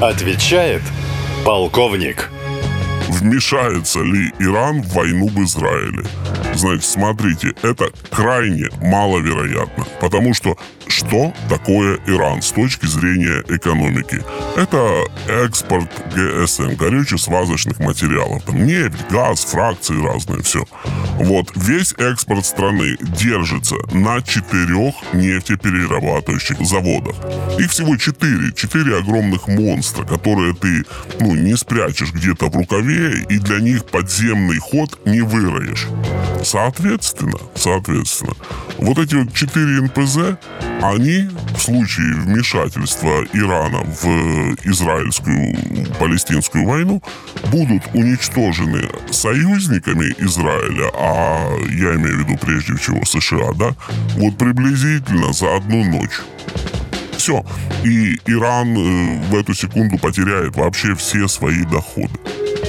Отвечает полковник. Вмешается ли Иран в войну в Израиле? Значит, смотрите, это крайне маловероятно, потому что что такое Иран с точки зрения экономики? Это экспорт ГСМ, горюче-свазочных материалов. Там нефть, газ, фракции разные, все. Вот, весь экспорт страны держится на четырех нефтеперерабатывающих заводах. Их всего четыре. Четыре огромных монстра, которые ты, ну, не спрячешь где-то в рукаве, и для них подземный ход не выроешь. Соответственно, соответственно, вот эти вот четыре НПЗ, они в случае вмешательства Ирана в израильскую палестинскую войну будут уничтожены союзниками Израиля, а я имею в виду прежде всего США, да, вот приблизительно за одну ночь. Все. И Иран э, в эту секунду потеряет вообще все свои доходы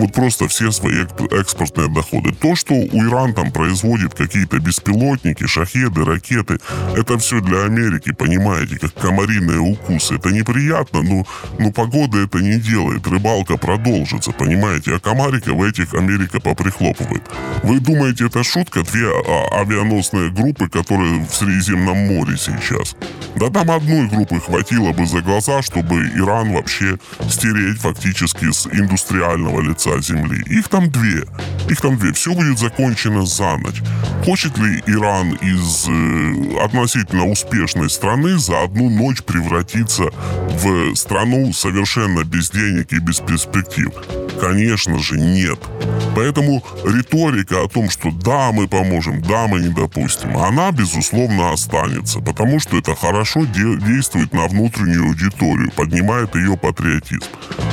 вот просто все свои экспортные доходы. То, что у Иран там производит какие-то беспилотники, шахеды, ракеты, это все для Америки, понимаете, как комариные укусы. Это неприятно, но, но погода это не делает. Рыбалка продолжится, понимаете, а комарика в этих Америка поприхлопывает. Вы думаете, это шутка? Две а, авианосные группы, которые в Средиземном море сейчас. Да там одной группы хватило бы за глаза, чтобы Иран вообще стереть фактически с индустриального лица земли. Их там две. Их там две. Все будет закончено за ночь. Хочет ли Иран из э, относительно успешной страны за одну ночь превратиться в страну совершенно без денег и без перспектив? Конечно же, нет. Поэтому риторика о том, что да, мы поможем, да, мы не допустим, она, безусловно, останется, потому что это хорошо де- действует на внутреннюю аудиторию, поднимает ее патриотизм.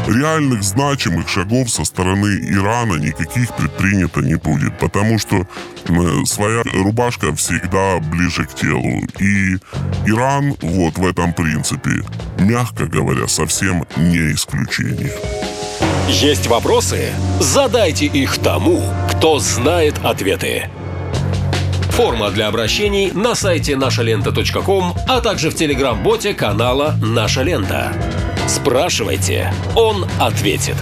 Реальных значимых шагов со стороны Ирана никаких предпринято не будет, потому что э, своя рубашка всегда ближе к телу. И Иран вот в этом принципе, мягко говоря, совсем не исключение. Есть вопросы? Задайте их тому, кто знает ответы. Форма для обращений на сайте нашалента.ком, а также в телеграм-боте канала «Наша лента». Спрашивайте, он ответит.